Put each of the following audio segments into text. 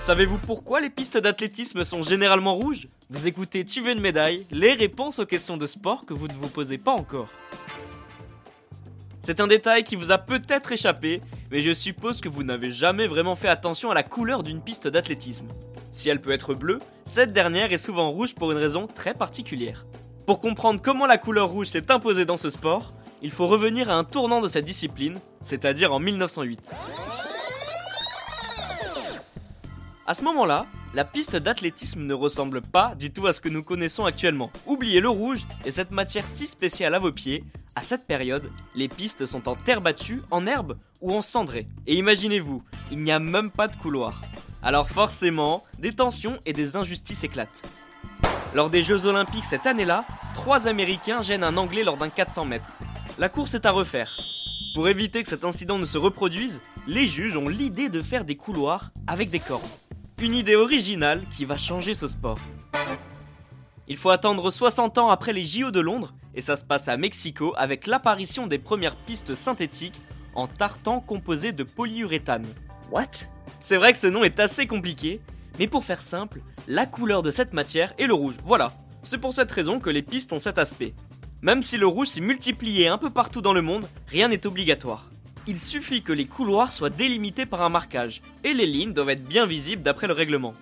Savez-vous pourquoi les pistes d'athlétisme sont généralement rouges? Vous écoutez Tu veux une médaille Les réponses aux questions de sport que vous ne vous posez pas encore. C'est un détail qui vous a peut-être échappé, mais je suppose que vous n'avez jamais vraiment fait attention à la couleur d'une piste d'athlétisme. Si elle peut être bleue, cette dernière est souvent rouge pour une raison très particulière. Pour comprendre comment la couleur rouge s'est imposée dans ce sport, il faut revenir à un tournant de cette discipline, c'est-à-dire en 1908. À ce moment-là, la piste d'athlétisme ne ressemble pas du tout à ce que nous connaissons actuellement. Oubliez le rouge et cette matière si spéciale à vos pieds. À cette période, les pistes sont en terre battue, en herbe ou en cendrée. Et imaginez-vous, il n'y a même pas de couloir. Alors forcément, des tensions et des injustices éclatent. Lors des Jeux Olympiques cette année-là, trois Américains gênent un Anglais lors d'un 400 mètres. La course est à refaire. Pour éviter que cet incident ne se reproduise, les juges ont l'idée de faire des couloirs avec des cordes. Une idée originale qui va changer ce sport. Il faut attendre 60 ans après les JO de Londres, et ça se passe à Mexico avec l'apparition des premières pistes synthétiques en tartan composé de polyuréthane. What? C'est vrai que ce nom est assez compliqué, mais pour faire simple, la couleur de cette matière est le rouge. Voilà, c'est pour cette raison que les pistes ont cet aspect. Même si le rouge s'est multiplié un peu partout dans le monde, rien n'est obligatoire il suffit que les couloirs soient délimités par un marquage, et les lignes doivent être bien visibles d'après le règlement.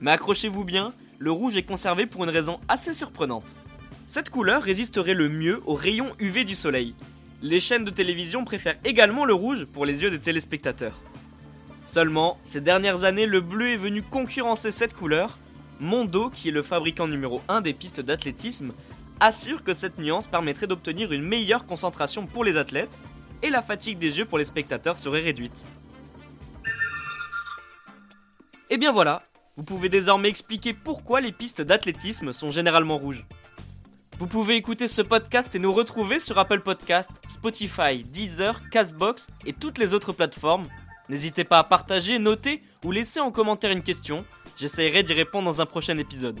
Mais accrochez-vous bien, le rouge est conservé pour une raison assez surprenante. Cette couleur résisterait le mieux aux rayons UV du soleil. Les chaînes de télévision préfèrent également le rouge pour les yeux des téléspectateurs. Seulement, ces dernières années, le bleu est venu concurrencer cette couleur. Mondo, qui est le fabricant numéro 1 des pistes d'athlétisme, assure que cette nuance permettrait d'obtenir une meilleure concentration pour les athlètes et la fatigue des yeux pour les spectateurs serait réduite. Et bien voilà, vous pouvez désormais expliquer pourquoi les pistes d'athlétisme sont généralement rouges. Vous pouvez écouter ce podcast et nous retrouver sur Apple Podcast, Spotify, Deezer, Castbox et toutes les autres plateformes. N'hésitez pas à partager, noter ou laisser en commentaire une question. J'essaierai d'y répondre dans un prochain épisode.